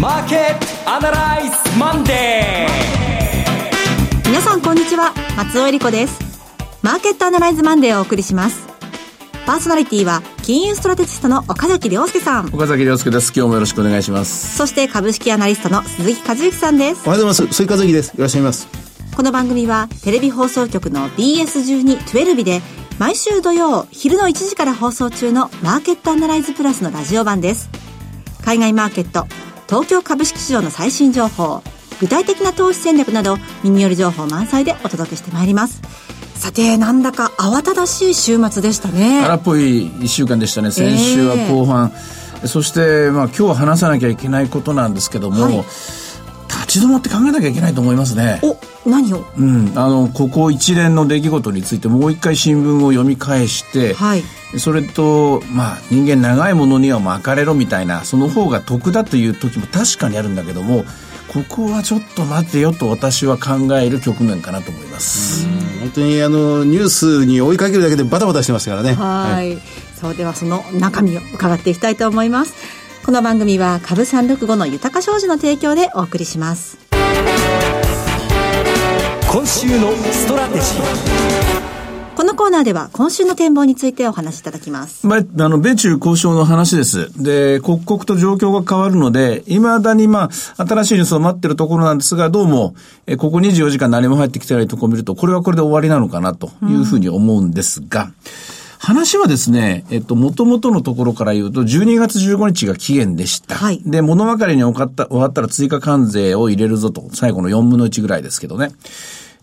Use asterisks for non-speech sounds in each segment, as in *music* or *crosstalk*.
マーケットアナライズマンデー皆さんこんにちは。松尾英里子です。マーケットアナライズマンデーをお送りします。パーソナリティは金融ストラテジストの岡崎良介さん。岡崎良介です。今日もよろしくお願いします。そして株式アナリストの鈴木一之さんです。おはようございます鈴木一之です。よろしくお願いします。この番組はテレビ放送局の BS12-12 で毎週土曜昼の1時から放送中のマーケットアナライズプラスのラジオ版です。海外マーケット東京株式市場の最新情報具体的な投資戦略など耳寄り情報満載でお届けしてまいります。さてなんだか慌ただしい週末でしたね。荒っぽい1週間でしたね。先週は後半、えー、そしてまあ今日は話さなきゃいけないことなんですけども、はい、立ち止まって考えなきゃいけないと思いますね。お何を？うん。あのここ一連の出来事についてもう一回新聞を読み返して、はい、それとまあ人間長いものには巻かれろみたいなその方が得だという時も確かにあるんだけどもここはちょっと待てよと私は考える局面かなと思います。本当にあのニュースに追いかけるだけでバタバタしてましたからね。はい。そうではその中身を伺っていきたいと思いますこの番組は株365の豊か商事の提供でお送りします今週のストラテジーこのコーナーでは今週の展望についてお話しいただきます。まあ、あの、米中交渉の話です。で、刻々と状況が変わるので、未だにまあ、新しいニュースを待ってるところなんですが、どうも、えここ24時間何も入ってきてないところを見ると、これはこれで終わりなのかなというふうに思うんですが、うん話はですね、えっと、もともとのところから言うと、12月15日が期限でした。はい。で、物分かりに終わった終わったら追加関税を入れるぞと、最後の4分の1ぐらいですけどね。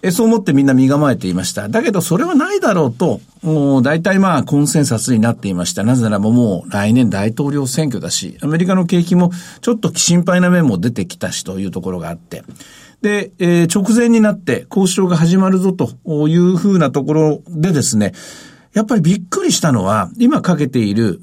えそう思ってみんな身構えていました。だけどそれはないだろうと、もう大体まあコンセンサスになっていました。なぜならばもう来年大統領選挙だし、アメリカの景気もちょっと心配な面も出てきたしというところがあって。で、えー、直前になって交渉が始まるぞというふうなところでですね、やっぱりびっくりしたのは、今かけている、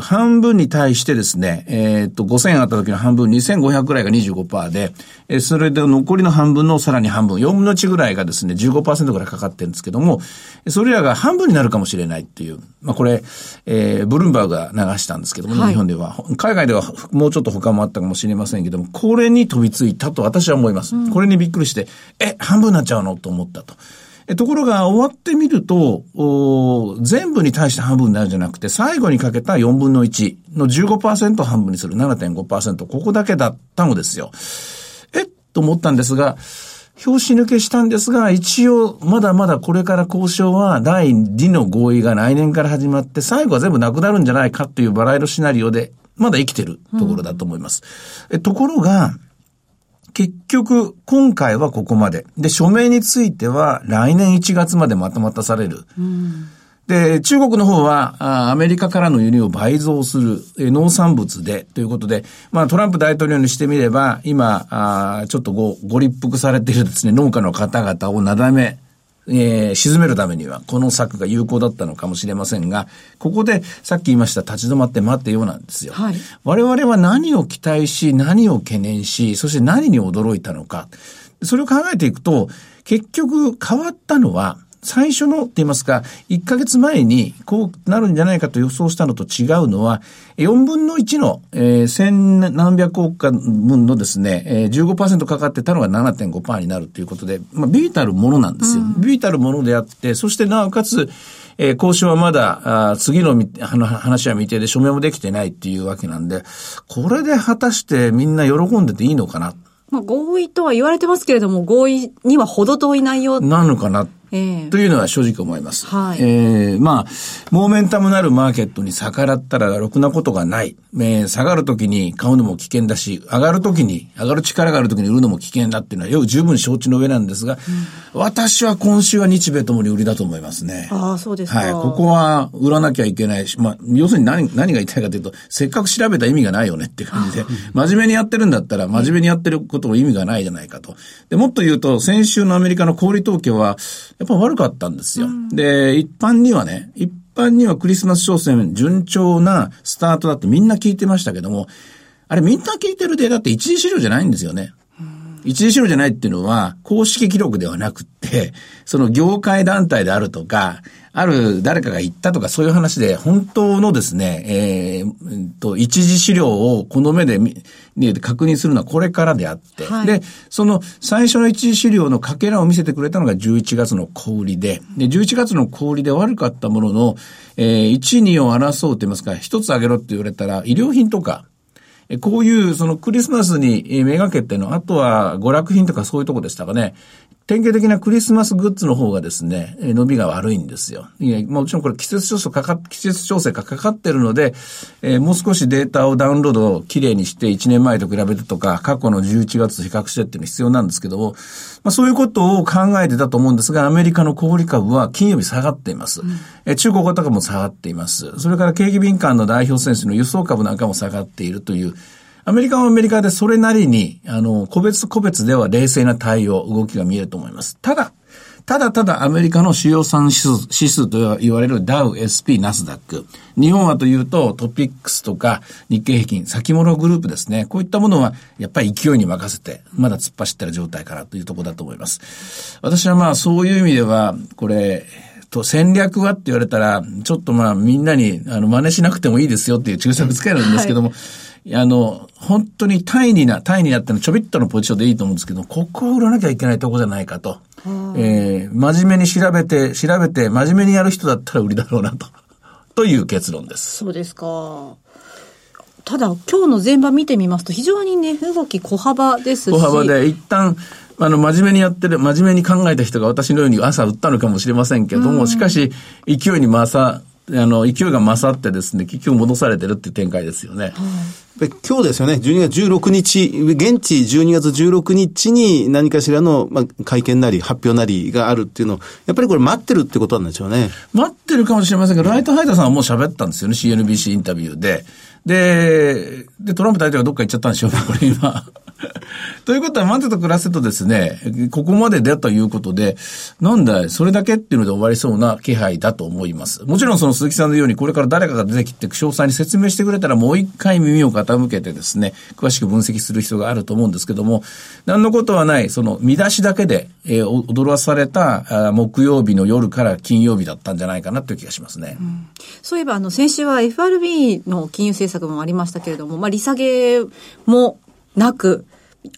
半分に対してですね、えー、っと、5000あった時の半分、2500ぐらいが25%で、えー、それで残りの半分のさらに半分、4分の1ぐらいがですね、15%ぐらいかかってるんですけども、それらが半分になるかもしれないっていう、まあこれ、えー、ブルームバーグが流したんですけども、はい、日本では。海外ではもうちょっと他もあったかもしれませんけども、これに飛びついたと私は思います。うん、これにびっくりして、え、半分になっちゃうの？と思ったと。ところが終わってみると、全部に対して半分になるんじゃなくて、最後にかけた4分の1の15%半分にする7.5%、ここだけだったのですよ。えと思ったんですが、表紙抜けしたんですが、一応、まだまだこれから交渉は第2の合意が来年から始まって、最後は全部なくなるんじゃないかっていうバラ色シナリオで、まだ生きてるところだと思います。うん、ところが、結局、今回はここまで。で、署名については来年1月までまとまたされる。うんで、中国の方は、アメリカからの輸入を倍増する、農産物で、ということで、まあ、トランプ大統領にしてみれば、今、あちょっとご、ご立腹されているですね、農家の方々をなだめ、えー、沈めるためには、この策が有効だったのかもしれませんが、ここでさっき言いました立ち止まって待ってよなんですよ。はい、我々は何を期待し、何を懸念し、そして何に驚いたのか。それを考えていくと、結局変わったのは、最初のって言いますか、1ヶ月前にこうなるんじゃないかと予想したのと違うのは、4分の1の、えー、千何百億分のですね、えー、15%かかってたのが7.5%になるということで、まあ、ビビたるものなんですよ。うん、ビビたるものであって、そしてなおかつ、えー、交渉はまだ、あ次の話は未定で署名もできてないっていうわけなんで、これで果たしてみんな喜んでていいのかな？まあ、合意とは言われてますけれども、合意には程遠い内容。なのかな？えー、というのは正直思います。はい。えー、まあ、モーメンタムなるマーケットに逆らったらろくなことがない。えー、下がるときに買うのも危険だし、上がるときに、上がる力があるときに売るのも危険だっていうのは、よく十分承知の上なんですが、うん、私は今週は日米ともに売りだと思いますね。ああ、そうですか。はい。ここは売らなきゃいけないし、まあ、要するに何、何が言いたいかというと、せっかく調べた意味がないよねっていう感じで、真面目にやってるんだったら、真面目にやってることも意味がないじゃないかと。で、もっと言うと、先週のアメリカの小売統計は、やっぱ悪かったんですですよ。で、一般にはね、一般にはクリスマス商戦順調なスタートだってみんな聞いてましたけども、あれみんな聞いてるデータって一時資料じゃないんですよね。一時資料じゃないっていうのは、公式記録ではなくって、その業界団体であるとか、ある誰かが言ったとかそういう話で、本当のですね、えー、と、一次資料をこの目で見確認するのはこれからであって、はい、で、その最初の一次資料のかけらを見せてくれたのが11月の小売りで、で、11月の小売りで悪かったものの、えー、1、2を争うと言いますか、一つ挙げろって言われたら、医療品とか、こういうそのクリスマスにめがけての、あとは娯楽品とかそういうとこでしたかね。典型的なクリスマスグッズの方がですね、伸びが悪いんですよ。いや、もちろんこれ季節調整かか、季節調整がかかってるので、えー、もう少しデータをダウンロードをきれいにして1年前と比べてとか、過去の11月と比較してっていうの必要なんですけども、まあそういうことを考えてたと思うんですが、アメリカの小売株は金曜日下がっています。うん、え中国型株も下がっています。それから景気敏感の代表選手の輸送株なんかも下がっているという、アメリカはアメリカでそれなりに、あの、個別個別では冷静な対応、動きが見えると思います。ただ、ただただアメリカの主要産指数指数と言われるダウ、SP、ナスダック。日本はというとトピックスとか日経平均、先物グループですね。こういったものはやっぱり勢いに任せて、まだ突っ走ってる状態かなというところだと思います。私はまあそういう意味では、これ、と戦略はって言われたら、ちょっとまあみんなにあの真似しなくてもいいですよっていう注釈つけるんですけども、はいあの、本当に単位な、単位になってのちょびっとのポジションでいいと思うんですけど、ここを売らなきゃいけないとこじゃないかと。えー、真面目に調べて、調べて、真面目にやる人だったら売りだろうなと。*laughs* という結論です。そうですか。ただ、今日の前場見てみますと、非常にね、動き小幅ですし。小幅で、一旦、あの、真面目にやってる、真面目に考えた人が私のように朝売ったのかもしれませんけども、しかし、勢いに回さ、あの、勢いが勝ってですね、結局戻されてるっていう展開ですよね。今日ですよね、12月16日、現地12月16日に何かしらの、まあ、会見なり発表なりがあるっていうのを、やっぱりこれ待ってるってことなんでしょうね。待ってるかもしれませんが、ライトハイダーさんはもう喋ったんですよね、CNBC インタビューで。で、で、トランプ大統領がどっか行っちゃったんでしょうね、これ今。*laughs* ということは、待ってと暮らせとですね、ここまででということで、なんだい、それだけっていうので終わりそうな気配だと思います。もちろんその鈴木さんのように、これから誰かが出てきて、詳細に説明してくれたら、もう一回耳を傾けてですね、詳しく分析する必要があると思うんですけども、何のことはない、その見出しだけで、えー、踊らされた木曜日の夜から金曜日だったんじゃないかなという気がしますね。うん、そういえば、あの、先週は FRB の金融政策もありましたけれども、まあ、利下げもなく、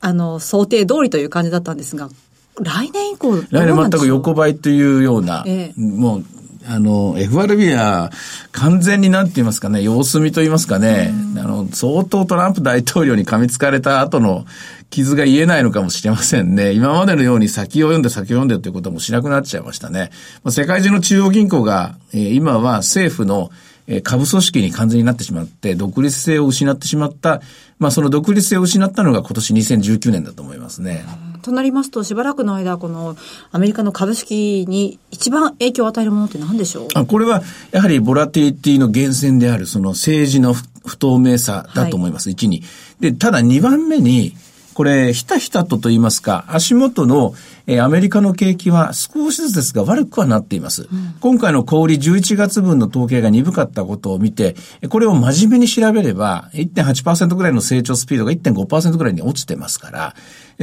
あの、想定通りという感じだったんですが、来年以降、来年全く横ばいというような、ええ、もう、あの、FRB は完全になんて言いますかね、様子見と言いますかね、あの、相当トランプ大統領に噛みつかれた後の傷が言えないのかもしれませんね。今までのように先を読んで先を読んでということもしなくなっちゃいましたね。世界中の中央銀行が、えー、今は政府のえ株組織に完全になってしまって、独立性を失ってしまった、まあその独立性を失ったのが今年2019年だと思いますね。となりますと、しばらくの間、このアメリカの株式に一番影響を与えるものって何でしょう？あこれは、やはりボラティリティの源泉である、その政治の不透明さだと思います、はい、1に。で、ただ2番目に、これ、ひたひたとと言いますか、足元の、えー、アメリカの景気は少しずつですが悪くはなっています。うん、今回の小売11月分の統計が鈍かったことを見て、これを真面目に調べれば、1.8%ぐらいの成長スピードが1.5%ぐらいに落ちてますから、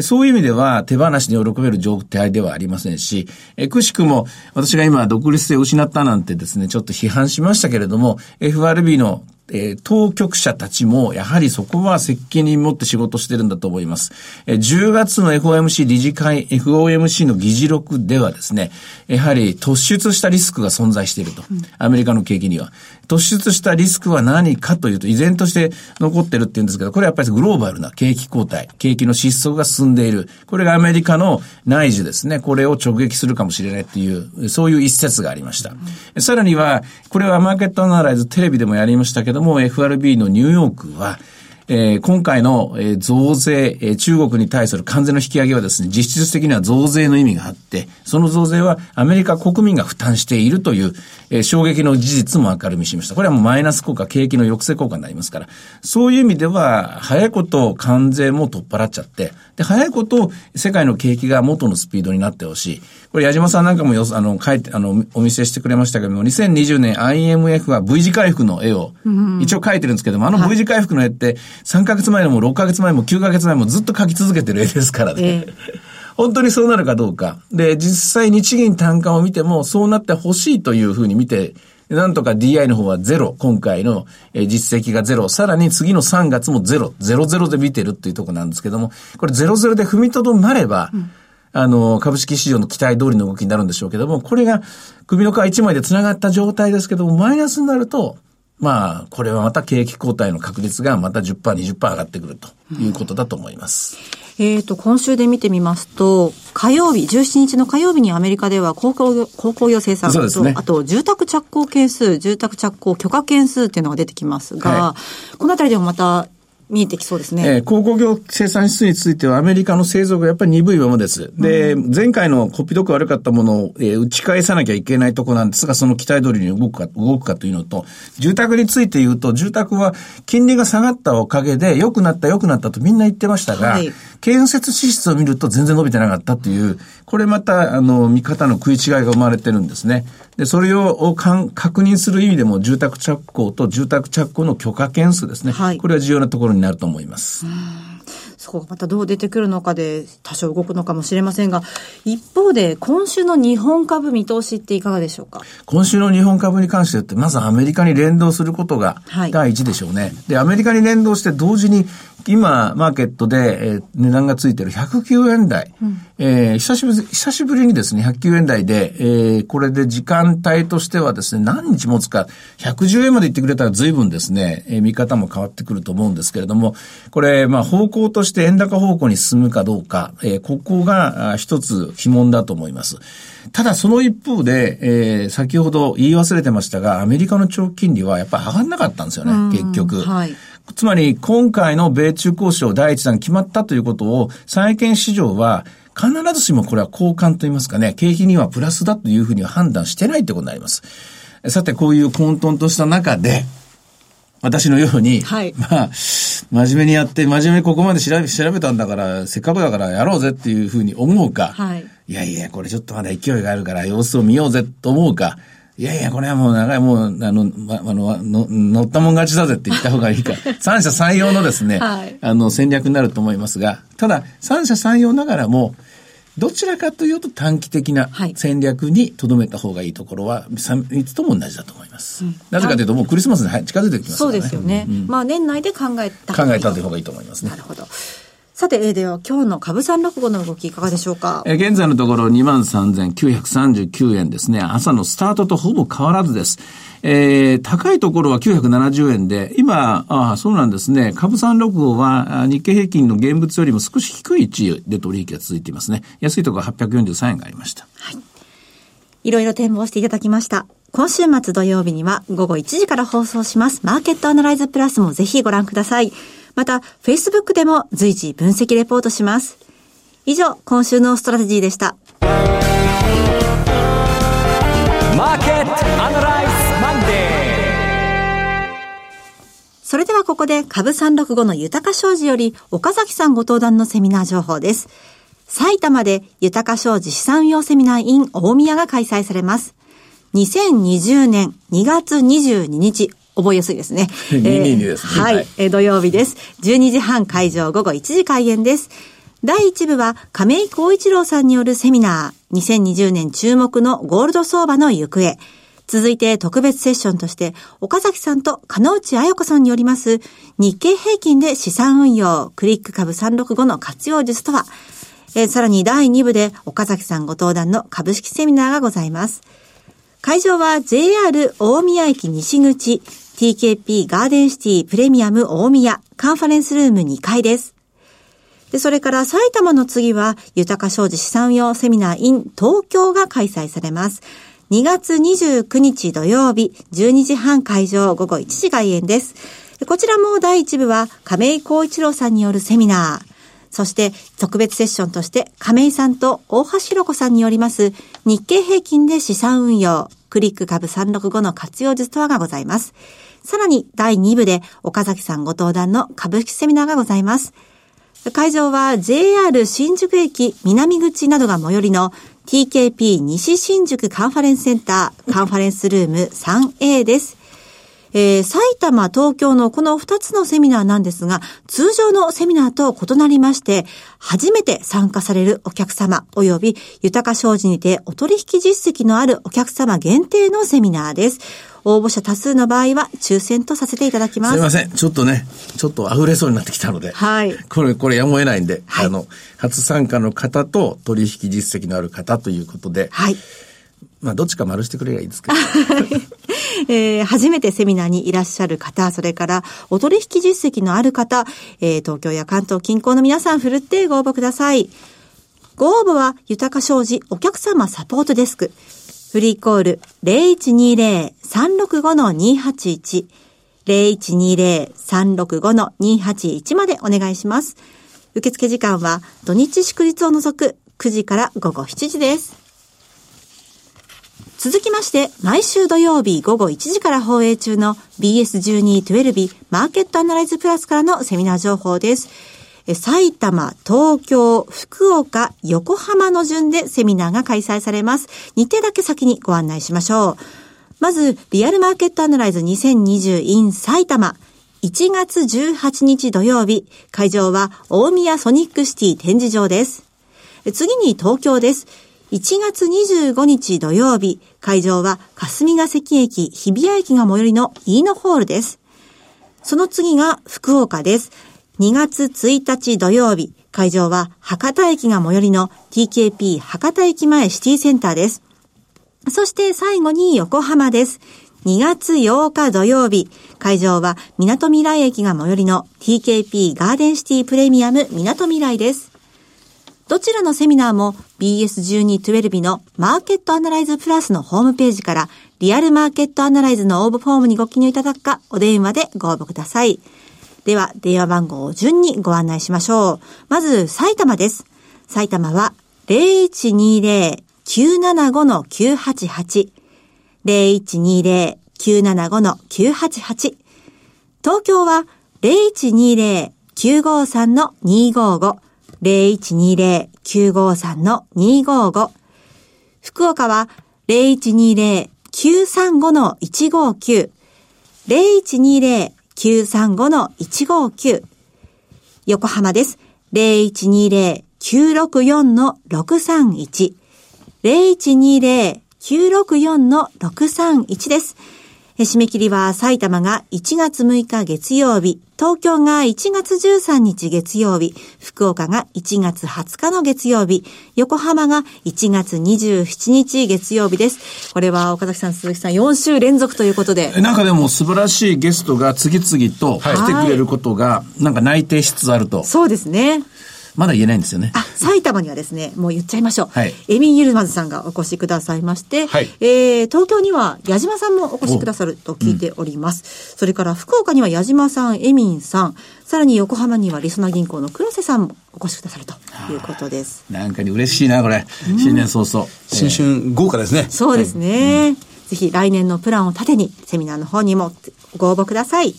そういう意味では手放しに喜べる状態ではありませんし、えくしくも私が今独立性を失ったなんてですね、ちょっと批判しましたけれども、FRB のえー、当局者たちも、やはりそこは責任持って仕事してるんだと思います。えー、10月の FOMC 理事会、FOMC の議事録ではですね、やはり突出したリスクが存在していると。アメリカの景気には。突出したリスクは何かというと、依然として残ってるって言うんですけど、これはやっぱりグローバルな景気後退、景気の失速が進んでいる。これがアメリカの内需ですね。これを直撃するかもしれないっていう、そういう一節がありました。うん、さらには、これはマーケットアナライズテレビでもやりましたけども、FRB のニューヨークは、えー、今回の、えー、増税、えー、中国に対する関税の引き上げはですね、実質的には増税の意味があって、その増税はアメリカ国民が負担しているという、えー、衝撃の事実も明るみにしました。これはもうマイナス効果、景気の抑制効果になりますから、そういう意味では、早いこと関税も取っ払っちゃって、で、早いこと世界の景気が元のスピードになってほしい。これ矢島さんなんかもよ、あの、書いて、あの、お見せしてくれましたけども、2020年 IMF は V 字回復の絵を、一応書いてるんですけども、あの V 字回復の絵って、3ヶ月前も6ヶ月前も9ヶ月前もずっと描き続けてる絵ですからね。えー本当にそうなるかどうか。で、実際日銀単価を見ても、そうなってほしいというふうに見て、なんとか DI の方はゼロ、今回の実績がゼロ、さらに次の3月もゼロ、ゼロゼロで見てるっていうところなんですけども、これゼロゼロで踏みとどまれば、うん。あの、株式市場の期待通りの動きになるんでしょうけども、これが首の皮一枚で繋がった状態ですけども、マイナスになると、まあ、これはまた景気後退の確率がまた10%、20%上がってくるということだと思います。うん、えっ、ー、と、今週で見てみますと、火曜日、17日の火曜日にアメリカでは鉱工業、鉱工業生産と、ね、あと住宅着工件数、住宅着工許可件数っていうのが出てきますが、はい、このあたりでもまた見えてきそうですね。えー、鉱工業生産指数についてはアメリカの製造がやっぱり鈍いままです。で、うん、前回のコピードク悪かったものを、えー、打ち返さなきゃいけないとこなんですが、その期待通りに動くか、動くかというのと、住宅について言うと、住宅は金利が下がったおかげで良くなった良くなったとみんな言ってましたが、はい、建設支出を見ると全然伸びてなかったという、これまた、あの、見方の食い違いが生まれてるんですね。で、それを確認する意味でも、住宅着工と住宅着工の許可件数ですね。はい、これは重要なところになると思います。そこがまたどう出てくるのかで多少動くのかもしれませんが、一方で今週の日本株見通しっていかがでしょうか？今週の日本株に関してって、まずアメリカに連動することが第一でしょうね。はい、で、アメリカに連動して同時に今、マーケットで、えー、値段がついてる109円台、うん、えー、久しぶり、久しぶりにですね、109円台で、えー、これで時間帯としてはですね、何日持つか、110円まで行ってくれたら随分ですね、えー、見方も変わってくると思うんですけれども、これ、まあ、方向として円高方向に進むかどうか、えー、ここが一つ疑問だと思います。ただその一方で、えー、先ほど言い忘れてましたが、アメリカの長期金利はやっぱり上がんなかったんですよね、結局。はい。つまり、今回の米中交渉第一弾決まったということを、債券市場は、必ずしもこれは交換と言いますかね、景気にはプラスだというふうには判断してないってことになります。さて、こういう混沌とした中で、私のように、はい、*laughs* まあ、真面目にやって、真面目にここまで調べ調べたんだから、せっかくだからやろうぜっていうふうに思うか、はい、いやいや、これちょっとまだ勢いがあるから様子を見ようぜと思うか、いやいや、これはもう長い、もう、あの、ま、あの、の乗ったもん勝ちだぜって言った方がいいか。三者三様のですね、はい、あの、戦略になると思いますが、ただ、三者三様ながらも、どちらかというと短期的な戦略にとどめた方がいいところは、3つとも同じだと思います。うん、なぜかというと、もうクリスマスに近づいてきますからね。そうですよね。うん、まあ、年内で考えた考えた方がいいと思いますね。なるほど。さて、えでは今日の株三六五の動きいかがでしょうか？え現在のところ23,939円ですね。朝のスタートとほぼ変わらずです。えー、高いところは970円で、今、あそうなんですね。株三六五は日経平均の現物よりも少し低い位置で取引が続いていますね。安いところは843円がありました。はい。いろいろ展望していただきました。今週末土曜日には午後1時から放送します。マーケットアナライズプラスもぜひご覧ください。また、Facebook でも随時分析レポートします。以上、今週のストラテジーでした。マーケットアナライズマンデーそれではここで株365の豊か商事より岡崎さんご登壇のセミナー情報です。埼玉で豊か商事資産運用セミナー in 大宮が開催されます。2020年2月22日覚えやすいですね。*laughs* 222ですね。はい、えー、土曜日です。12時半会場午後1時開演です。第1部は亀井光一郎さんによるセミナー、2020年注目のゴールド相場の行方。続いて特別セッションとして、岡崎さんと金内彩子さんによります日経平均で資産運用、クリック株365の活用術とは、えー、さらに第2部で岡崎さんご登壇の株式セミナーがございます。会場は JR 大宮駅西口 TKP ガーデンシティプレミアム大宮カンファレンスルーム2階です。で、それから埼玉の次は、豊か商事資産運用セミナー in 東京が開催されます。2月29日土曜日、12時半会場、午後1時開演です。こちらも第1部は、亀井光一郎さんによるセミナー。そして、特別セッションとして、亀井さんと大橋弘子さんによります、日経平均で資産運用、クリック株365の活用術とはがございます。さらに第2部で岡崎さんご登壇の株式セミナーがございます。会場は JR 新宿駅南口などが最寄りの TKP 西新宿カンファレンスセンターカンファレンスルーム 3A です。えー、埼玉、東京のこの2つのセミナーなんですが、通常のセミナーと異なりまして、初めて参加されるお客様及び豊か商事にてお取引実績のあるお客様限定のセミナーです。応募者多数の場合は抽選とさせていただきます。すいません。ちょっとね、ちょっと溢れそうになってきたので。はい。これ、これやむを得ないんで、はい、あの、初参加の方と取引実績のある方ということで。はい。まあ、どっちか丸してくればいいですけど。*laughs* *laughs* えー、初めてセミナーにいらっしゃる方、それからお取引実績のある方、えー、東京や関東近郊の皆さん、ふるってご応募ください。ご応募は、豊か商事お客様サポートデスク。フリーコール0120-365-281。0120-365-281までお願いします。受付時間は土日祝日を除く9時から午後7時です。続きまして、毎週土曜日午後1時から放映中の BS1212 マーケットアナライズプラスからのセミナー情報です。埼玉、東京、福岡、横浜の順でセミナーが開催されます。日程だけ先にご案内しましょう。まず、リアルマーケットアナライズ2020 in 埼玉。1月18日土曜日、会場は大宮ソニックシティ展示場です。次に東京です。1月25日土曜日、会場は霞ヶ関駅、日比谷駅が最寄りのイーノホールです。その次が福岡です。2月1日土曜日、会場は博多駅が最寄りの TKP 博多駅前シティセンターです。そして最後に横浜です。2月8日土曜日、会場は港未来駅が最寄りの TKP ガーデンシティプレミアム港未来です。どちらのセミナーも BS1212 のマーケットアナライズプラスのホームページからリアルマーケットアナライズの応募フォームにご記入いただくかお電話でご応募ください。では、電話番号を順にご案内しましょう。まず、埼玉です。埼玉は0120-975-988。0120-975-988。東京は0120-953-255。0120-953-255。福岡は0120-935-159。0120-935-159。横浜です。0120-964-631。0120-964-631です。締め切りは埼玉が1月6日月曜日、東京が1月13日月曜日、福岡が1月20日の月曜日、横浜が1月27日月曜日です。これは岡崎さん、鈴木さん4週連続ということで。なんかでも素晴らしいゲストが次々と来てくれることが、なんか内定しつつあると。そうですね。まだ言えないんですよね。あ、埼玉にはですね、もう言っちゃいましょう。はい。エミン・ユルマズさんがお越しくださいまして、はい。えー、東京には矢島さんもお越しくださると聞いております。うん、それから福岡には矢島さん、エミンさん、さらに横浜にはりそな銀行の黒瀬さんもお越しくださるということです。なんかに嬉しいな、これ。新年早々。新春豪華ですね。そうですね。うんぜひ来年のプランを立てにセミナーの方にもご応募ください。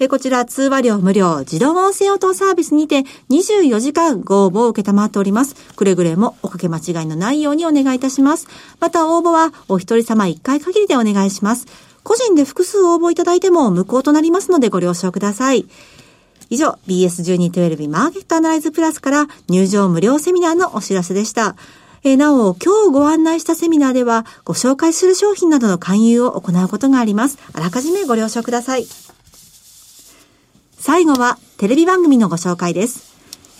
えこちら通話料無料自動音声応答サービスにて24時間ご応募を受けたまっております。くれぐれもおかけ間違いのないようにお願いいたします。また応募はお一人様1回限りでお願いします。個人で複数応募いただいても無効となりますのでご了承ください。以上、BS1212 マーケットアナライズプラスから入場無料セミナーのお知らせでした。えなお、今日ご案内したセミナーでは、ご紹介する商品などの勧誘を行うことがあります。あらかじめご了承ください。最後はテレビ番組のご紹介です。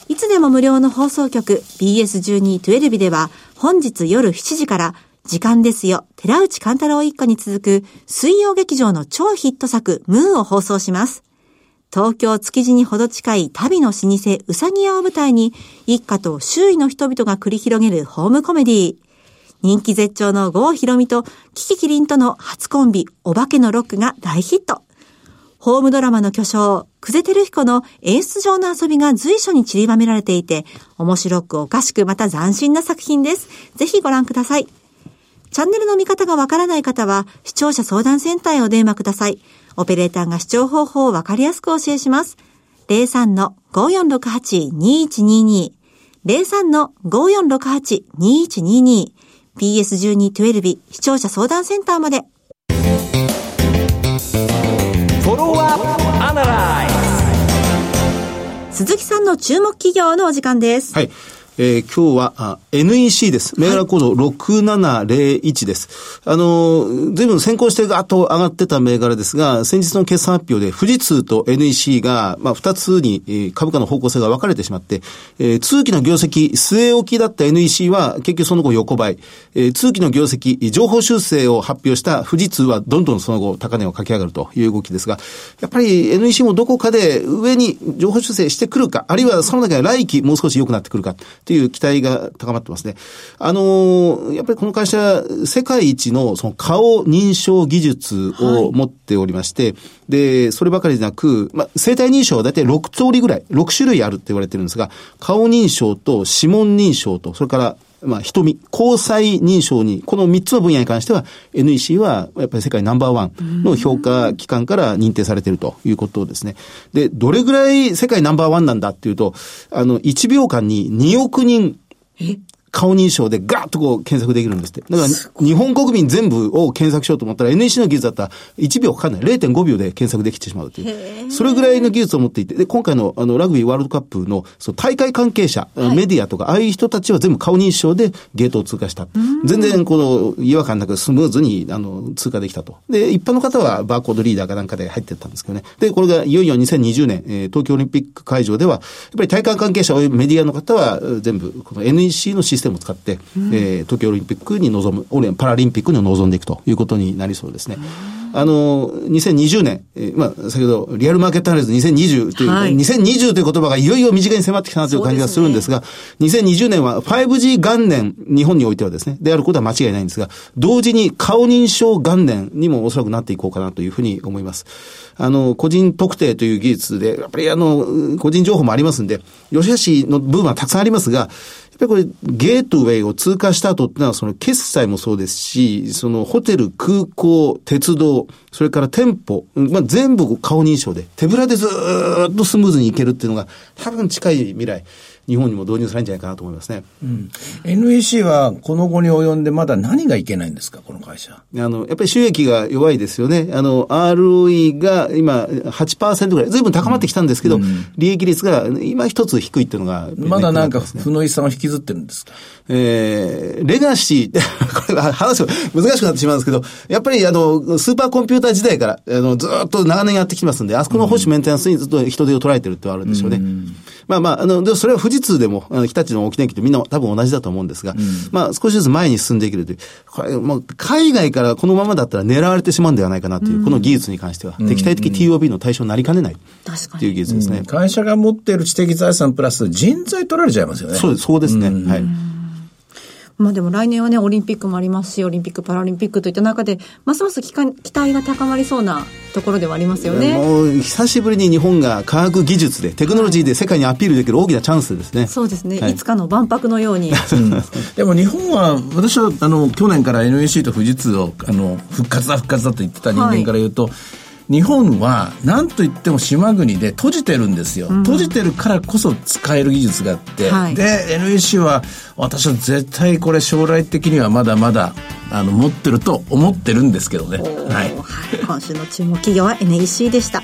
いつでも無料の放送局 BS1212 では本日夜7時から時間ですよ、寺内勘太郎一家に続く水曜劇場の超ヒット作ムーンを放送します。東京築地にほど近い旅の老舗うさぎ屋を舞台に一家と周囲の人々が繰り広げるホームコメディ人気絶頂の郷ひろみとキキキリンとの初コンビお化けのロックが大ヒット。ホームドラマの巨匠、久世照彦の演出上の遊びが随所に散りばめられていて、面白くおかしくまた斬新な作品です。ぜひご覧ください。チャンネルの見方がわからない方は、視聴者相談センターへお電話ください。オペレーターが視聴方法をわかりやすく教えします。03-5468-2122 03-5468-2122 PS1212 視聴者相談センターまで。鈴木さんの注目企業のお時間です。はい。えー今日は、あ NEC です。銘柄コード6701です。あのー、随分先行してガーッと上がってた銘柄ですが、先日の決算発表で富士通と NEC が、まあ、二つに、えー株価の方向性が分かれてしまって、えー通期の業績、据え置きだった NEC は結局その後横ばい、えー通期の業績、情報修正を発表した富士通はどんどんその後高値を駆け上がるという動きですが、やっぱり NEC もどこかで上に情報修正してくるか、あるいはその中で来期もう少し良くなってくるかという期待が高まってますね。あのーやっぱりこの会社、世界一のその顔認証技術を持っておりまして、で、そればかりでなく、まあ、生体認証は大体6通りぐらい、6種類あるって言われてるんですが、顔認証と指紋認証と、それからまあ、瞳、交際認証に、この3つの分野に関しては、NEC はやっぱり世界ナンバーワンの評価機関から認定されているということですね。で、どれぐらい世界ナンバーワンなんだっていうと、あの、1秒間に2億人、顔認証でガーッとこう検索できるんですって。だから、日本国民全部を検索しようと思ったら NEC の技術だったら1秒かかんない。0.5秒で検索できてしまうという。それぐらいの技術を持っていて、で、今回のあのラグビーワールドカップのその大会関係者、メディアとか、ああいう人たちは全部顔認証でゲートを通過した。全然この違和感なくスムーズにあの通過できたと。で、一般の方はバーコードリーダーかなんかで入ってったんですけどね。で、これがいよいよ2020年、えー東京オリンピック会場では、やっぱり大会関係者、メディアの方はえー全部この NEC のシステムを使って、えー東京オリンピックに臨む、オリンパラリンピックに臨んでいくということになりそうですね。あの、2020年、えーまあ、先ほど、リアルマーケットアナリズ2020という、はい2020という言葉がいよいよ身近に迫ってきたなという感じがするんですが、2020年は 5G 元年、日本においてはですね、であることは間違いないんですが、同時に顔認証元年にもおそらくなっていこうかなというふうに思います。あの、個人特定という技術で、やっぱりあの、個人情報もありますんで、吉橋市の部分はたくさんありますが、ぱりこれ、ゲートウェイを通過した後ってのは、その決済もそうですし、そのホテル、空港、鉄道、それから店舗、まあ、全部顔認証で、手ぶらでずっとスムーズに行けるっていうのが、多分近い未来、日本にも導入されるんじゃないかなと思いますね。NEC はこの後に及んでまだ何がいけないんですか、この会社。あの、やっぱり収益が弱いですよね。あの、ROE が今8%ぐらい、ずいぶん高まってきたんですけど、利益率が今一つ低いっていうのが、まだなんか負の遺産を引きずってるんですか？えー、レガシー、*laughs* これは話が難しくなってしまうんですけど、やっぱりあの、スーパーコンピューター時代から、あの、ずーっと長年やってきてますんで、あそこの保守メンテナンスにずっと人手を捉えてるってのはあるんでしょうね。まあまあ、あの、でもそれは富士通でも、あの日立の沖電機とみんな多分同じだと思うんですが、まあ少しずつ前に進んでいけるという、これ、もう海外からこのままだったら狙われてしまうんではないかなという、この技術に関しては、敵対的 TOB の対象になりかねない確かっていうに。技術ですね。会社が持っている知的財産プラス人材取られちゃいますよね。そうです、そうですね。はい。まあでも来年はね、オリンピックもありますし、オリンピック・パラリンピックといった中で、ますます期間期待が高まりそうなところではありますよね。もう久しぶりに日本が科学技術で、テクノロジーで世界にアピールできる大きなチャンスですね。そうですね、はいい、つかの万博のように。*laughs* でも日本は、私は、あの、去年から NEC と富士通を、あの、復活だ復活だと言ってた人間から言うと、日本は何と言っても島国で閉じてるんですよ、閉じてるからこそ使える技術があって、はいで NEC は私は絶対これ将来的にはまだまだあの持ってると思ってるんですけどねはいはい、今週の注目企業は NEC でした。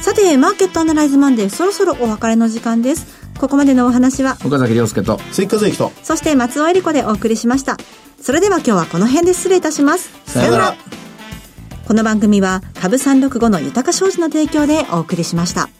さて、マーケットアナライズマンデー、そろそろお別れの時間です。ここまでのお話は、岡崎亮介と追加税と。そして松尾恵理子でお送りしました。それでは今日はこの辺で失礼いたします。さようならこの番組は株365の豊か商事の提供でお送りしました。